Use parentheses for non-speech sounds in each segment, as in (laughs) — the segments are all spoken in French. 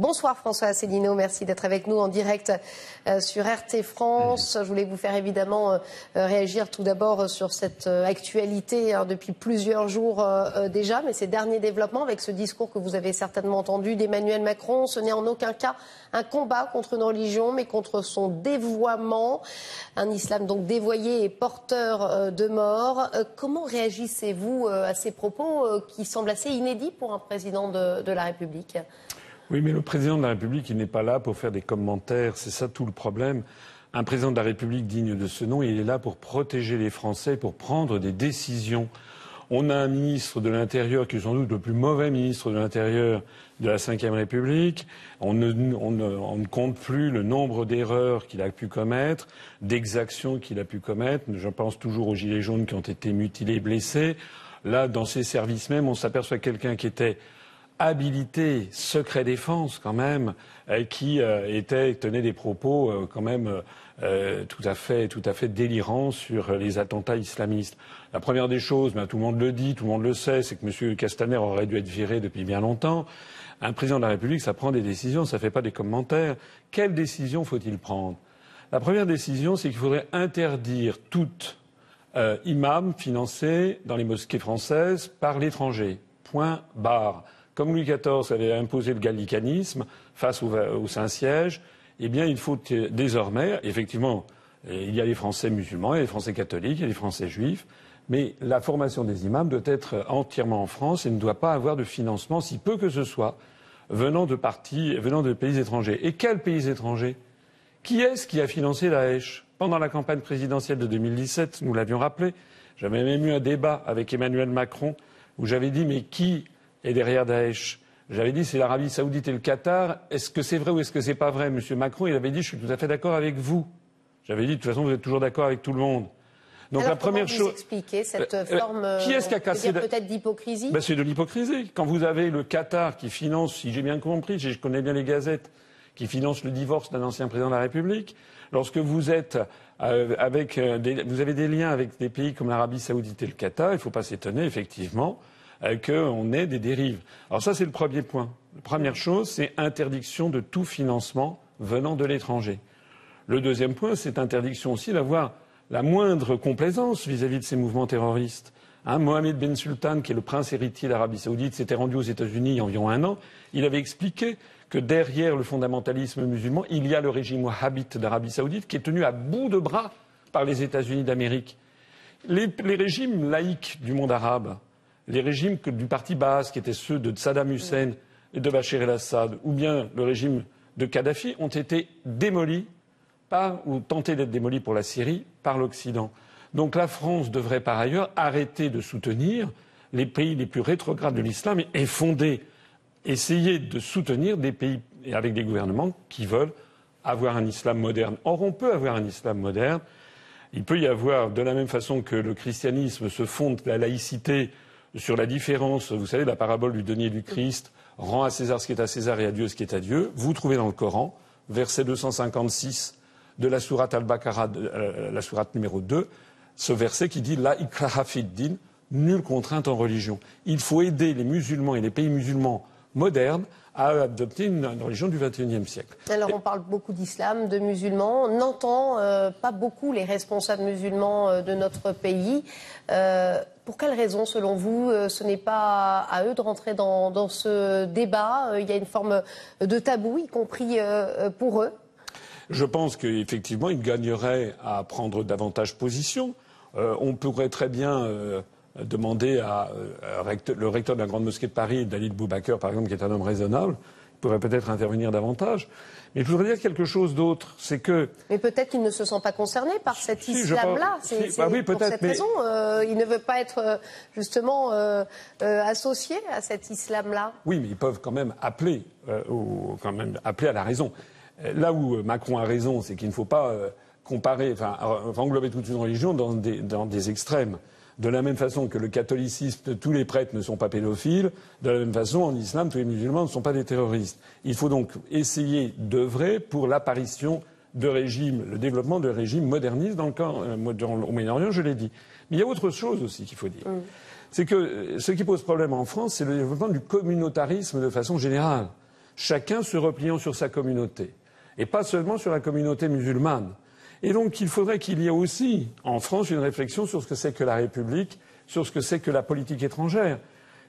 Bonsoir François Asselineau, merci d'être avec nous en direct euh, sur RT France. Je voulais vous faire évidemment euh, réagir tout d'abord sur cette euh, actualité hein, depuis plusieurs jours déjà, mais ces derniers développements avec ce discours que vous avez certainement entendu d'Emmanuel Macron, ce n'est en aucun cas un combat contre une religion, mais contre son dévoiement, un islam donc dévoyé et porteur de mort. Comment réagissez-vous à ces propos qui semblent assez inédits pour un président de la République? Oui, mais le président de la République, il n'est pas là pour faire des commentaires. C'est ça tout le problème. Un président de la République digne de ce nom, il est là pour protéger les Français, pour prendre des décisions. On a un ministre de l'Intérieur qui est sans doute le plus mauvais ministre de l'Intérieur de la Ve République. On ne, on, ne, on ne, compte plus le nombre d'erreurs qu'il a pu commettre, d'exactions qu'il a pu commettre. Je pense toujours aux Gilets jaunes qui ont été mutilés, blessés. Là, dans ces services même, on s'aperçoit quelqu'un qui était habilité secret défense quand même, euh, qui euh, était, tenait des propos euh, quand même tout à fait, tout à fait délirants sur les attentats islamistes. La première des choses, ben, tout le monde le dit, tout le monde le sait, c'est que M. Castaner aurait dû être viré depuis bien longtemps. Un président de la République, ça prend des décisions, ça ne fait pas des commentaires. Quelle décision faut-il prendre? La première décision, c'est qu'il faudrait interdire toute imam financé dans les mosquées françaises par l'étranger. Point barre comme Louis XIV avait imposé le gallicanisme face au, Saint-Siège, eh bien, il faut désormais, effectivement, il y a les Français musulmans, il y a les Français catholiques, il y a les Français juifs, mais la formation des imams doit être entièrement en France et ne doit pas avoir de financement, si peu que ce soit, venant de partis, venant de pays étrangers. Et quels pays étrangers? Qui est-ce qui a financé Daesh Pendant la campagne présidentielle de 2017, nous l'avions rappelé, j'avais même eu un débat avec Emmanuel Macron où j'avais dit mais qui et derrière Daesh. J'avais dit c'est l'Arabie Saoudite et le Qatar. Est-ce que c'est vrai ou est-ce que c'est pas vrai Monsieur Macron, il avait dit je suis tout à fait d'accord avec vous. J'avais dit de toute façon vous êtes toujours d'accord avec tout le monde. Donc la première chose. Expliquer cette euh, euh, forme qui est-ce qui a cassé peut-être d'hypocrisie? Ben, C'est de l'hypocrisie. Quand vous avez le Qatar qui finance, si j'ai bien compris, je connais bien les gazettes, qui finance le divorce d'un ancien président de la République, lorsque vous êtes euh, avec des, vous avez des liens avec des pays comme l'Arabie Saoudite et le Qatar, il ne faut pas s'étonner effectivement euh, qu'on ait des dérives. Alors ça, c'est le premier point. La première chose, c'est interdiction de tout financement venant de l'étranger. Le deuxième point, c'est interdiction aussi d'avoir la moindre complaisance vis-à-vis de ces mouvements terroristes. Hein, Mohamed Ben Sultan, qui est le prince héritier d'Arabie Saoudite, s'était rendu aux États-Unis il y a environ un an. Il avait expliqué que derrière le fondamentalisme musulman, il y a le régime wahhabite d'Arabie Saoudite qui est tenu à bout de bras par les États-Unis d'Amérique. les, régimes laïcs du monde arabe, les régimes du parti basse, qui étaient ceux de Saddam Hussein et de Bachar el-Assad, ou bien le régime de Kadhafi, ont été démolis par, ou tentés d'être démolis pour la Syrie par l'Occident. Donc la France devrait par ailleurs arrêter de soutenir les pays les plus rétrogrades de l'islam et fonder, essayer de soutenir des pays avec des gouvernements qui veulent avoir un islam moderne. Or, on peut avoir un islam moderne. Il peut y avoir, de la même façon que le christianisme se fonde la laïcité sur la différence, vous savez, la parabole du denier du Christ, rend à César ce qui est à César et à Dieu ce qui est à Dieu. Vous trouvez dans le Coran, verset 256 de la sourate Al-Baqarah, euh, la sourate numéro 2, ce verset qui dit La ikraha din, nulle contrainte en religion. Il faut aider les musulmans et les pays musulmans modernes à adopter une, religion du XXIe siècle. Alors on parle beaucoup d'islam, de musulmans. On n'entend euh, pas beaucoup les responsables musulmans euh, de notre pays. Euh, pour quelles raisons, selon vous, ce n'est pas à eux de rentrer dans, ce débat Il y a une forme de tabou, y compris pour eux Je pense qu'effectivement, ils gagneraient à prendre davantage position. on pourrait très bien demander à, euh, le recteur de la Grande Mosquée de Paris, Dalit Boubaker, par exemple, qui est un homme raisonnable, pourrait peut-être intervenir davantage. Mais je voudrais dire quelque chose d'autre, c'est que. Mais peut-être qu'il ne se sent pas concerné par cet islam-là. C'est bah oui, pour cette raison, euh, il ne veut pas être euh, justement associé à cet islam-là. Oui, mais ils peuvent quand même appeler, ou quand même appeler à la raison. Là où Macron a raison, c'est qu'il ne faut pas comparer, enfin, englober toute une religion dans des extrêmes. De la même façon que le catholicisme, tous les prêtres ne sont pas pédophiles, de la même façon, en islam, tous les musulmans ne sont pas des terroristes. Il faut donc essayer d'œuvrer pour l'apparition de régimes, le développement de régimes modernistes dans le camp, euh, au Moyen-Orient, je l'ai dit. Mais il y a autre chose aussi qu'il faut dire. Mm. C'est que euh, ce qui pose problème en France, c'est le développement du communautarisme de façon générale. chacun se repliant sur sa communauté, et pas seulement sur la communauté musulmane. Et donc il faudrait qu'il y ait aussi en France une réflexion sur ce que c'est que la République, sur ce que c'est que la politique étrangère.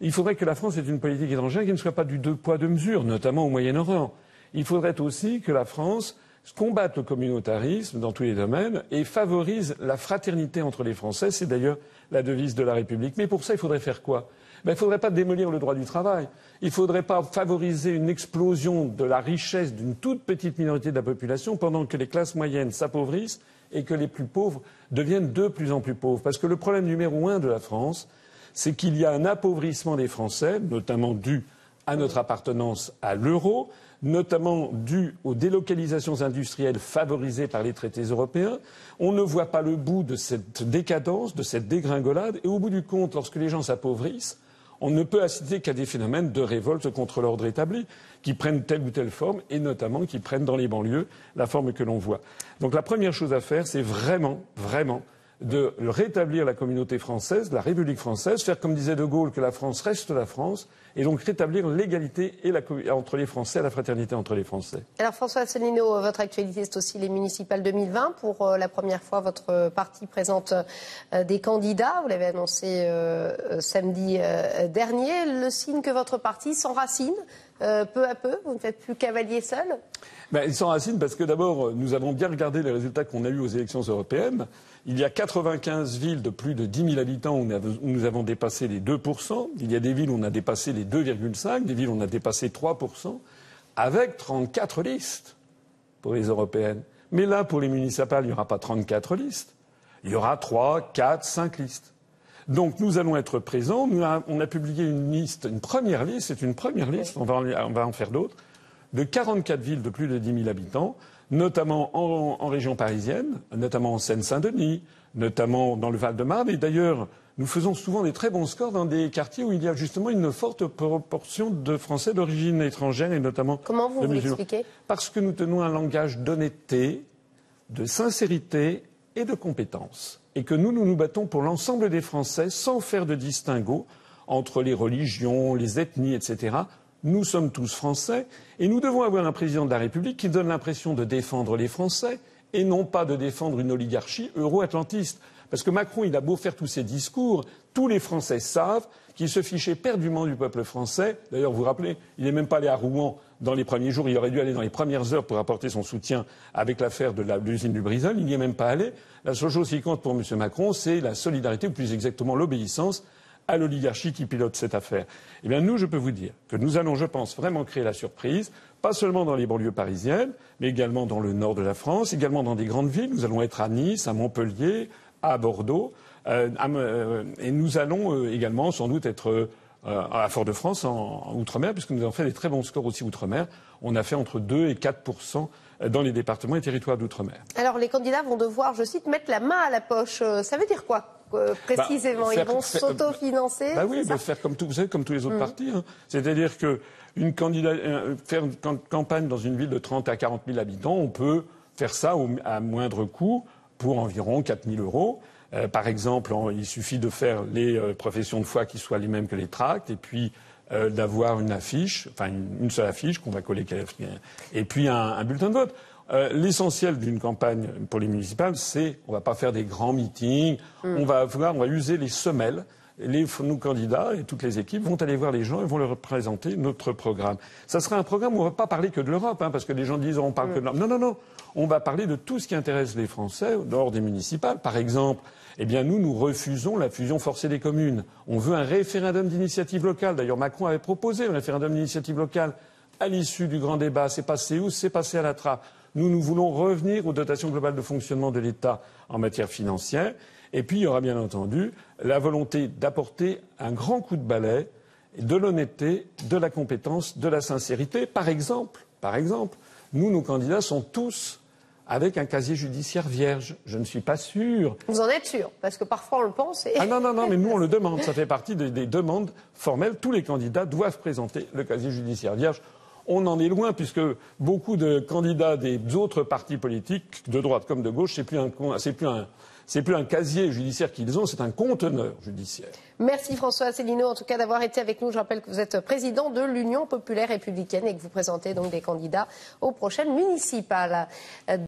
Il faudrait que la France ait une politique étrangère qui ne soit pas du deux poids deux mesures, notamment au Moyen-Orient. Il faudrait aussi que la France combatte le communautarisme dans tous les domaines et favorise la fraternité entre les Français. C'est d'ailleurs la devise de la République. Mais pour ça, il faudrait faire quoi? Ben, Il ne faudrait pas démolir le droit du travail. Il ne faudrait pas favoriser une explosion de la richesse d'une toute petite minorité de la population pendant que les classes moyennes s'appauvrissent et que les plus pauvres deviennent de plus en plus pauvres. Parce que le problème numéro un de la France, c'est qu'il y a un appauvrissement des Français, notamment dû à notre appartenance à l'euro, notamment dû aux délocalisations industrielles favorisées par les traités européens. On ne voit pas le bout de cette décadence, de cette dégringolade, et au bout du compte, lorsque les gens s'appauvrissent, on ne peut assister qu'à des phénomènes de révolte contre l'ordre établi, qui prennent telle ou telle forme, et notamment qui prennent dans les banlieues la forme que l'on voit. Donc la première chose à faire, c'est vraiment, vraiment de rétablir la communauté française, la République française, faire comme disait De Gaulle que la France reste la France, et donc rétablir l'égalité entre les Français, la fraternité entre les Français. Alors François Asselineau, votre actualité, c'est aussi les municipales 2020. Pour euh, la première fois, votre parti présente euh, des candidats. Vous l'avez annoncé euh, samedi dernier. Le signe que votre parti s'enracine peu à peu Vous ne faites plus cavalier seul ben, Il s'enracine parce que d'abord, nous avons bien regardé les résultats qu'on a eus aux élections européennes. Il y a 95 villes de plus de 10 000 habitants où nous avons dépassé les 2 Il y a des villes où on a dépassé les 2,5, des villes on a dépassé 3% avec 34 listes pour les européennes. Mais là, pour les municipales, il n'y aura pas 34 listes. Il y aura 3, 4, 5 listes. Donc nous allons être présents. on a publié une liste, une première liste, c'est une première liste, on va on va en faire d'autres, de 44 villes de plus de 10 000 habitants notamment en, région parisienne, notamment en Seine-Saint-Denis, notamment dans le Val-de-Marne. Et d'ailleurs, nous faisons souvent des très bons scores dans des quartiers où il y a justement une forte proportion de Français d'origine étrangère et notamment. Comment vous, vous l'expliquez Parce que nous tenons un langage d'honnêteté, de sincérité et de compétence. Et que nous, nous nous battons pour l'ensemble des Français sans faire de distinguo entre les religions, les ethnies, etc nous sommes tous Français et nous devons avoir un président de la République qui donne l'impression de défendre les Français et non pas de défendre une oligarchie euro-atlantiste. Parce que Macron, il a beau faire tous ses discours, tous les Français savent qu'il se fichait perdument du peuple français. D'ailleurs, vous vous rappelez, il n'est même pas allé à Rouen dans les premiers jours. Il aurait dû aller dans les premières heures pour apporter son soutien avec l'affaire de l'usine du Brisol. Il n'y est même pas allé. La seule chose qui compte pour M. Macron, c'est la solidarité, ou plus exactement l'obéissance à l'oligarchie qui pilote cette affaire. Eh bien, nous, je peux vous dire que nous allons, je pense, vraiment créer la surprise, pas seulement dans les banlieues parisiennes, mais également dans le nord de la France, également dans des grandes villes. Nous allons être à Nice, à Montpellier, à Bordeaux, euh, euh, et nous allons euh, également sans doute être à Fort-de-France, en, Outre-mer, puisque nous avons fait des très bons scores aussi Outre-mer. On a fait entre 2 et 4 dans les départements et territoires d'outre-mer. Alors les candidats vont devoir, je cite, mettre la main à la poche. Ça veut dire quoi euh, précisément? bah, Ils vont s'autofinancer bah oui, bah, faire comme, tout, vous savez, comme tous les autres mm. partis. Hein. C'est-à-dire que une euh, faire une campagne dans une ville de 30 à 40 000 habitants, on peut faire ça à moindre coût pour environ 4 000 euros. Euh, par exemple, il suffit de faire les professions de foi qui soient les mêmes que les tracts, et puis d'avoir une affiche, enfin une, seule affiche qu'on va coller, et puis un, un bulletin de vote. Euh, l'essentiel d'une campagne pour les municipales, c'est on va pas faire des grands meetings, mm. on va avoir, on va user les semelles. Les, nos candidats et toutes les équipes vont aller voir les gens et vont leur présenter notre programme. Ça sera un programme où on ne va pas parler que de l'Europe, hein, parce que les gens disent on parle que de l'Europe. Non, non, non. On va parler de tout ce qui intéresse les Français dehors des municipales. Par exemple, eh bien, nous, nous refusons la fusion forcée des communes. On veut un référendum d'initiative locale. D'ailleurs, Macron avait proposé un référendum d'initiative locale à l'issue du grand débat. C'est passé où? C'est passé à la trappe. Nous, nous voulons revenir aux dotations globales de fonctionnement de l'État en matière financière. Et puis, il y aura bien entendu la volonté d'apporter un grand coup de balai de l'honnêteté, de la compétence, de la sincérité. Par exemple, par exemple, nous, nos candidats sont tous avec un casier judiciaire vierge. Je ne suis pas sûr. Vous en êtes sûr? Parce que parfois on le pense. Et... Ah non, non, non, mais nous on le demande. Ça (laughs) fait partie des, des, demandes formelles. Tous les candidats doivent présenter le casier judiciaire vierge. On en est loin puisque beaucoup de candidats des autres partis politiques, de droite comme de gauche, c'est plus un, c'est plus un, C'est plus un casier judiciaire qu'ils ont, c'est un conteneur judiciaire. Merci François Asselineau, en tout cas d'avoir été avec nous. Je rappelle que vous êtes président de l'Union populaire républicaine et que vous présentez donc des candidats aux prochaines municipales.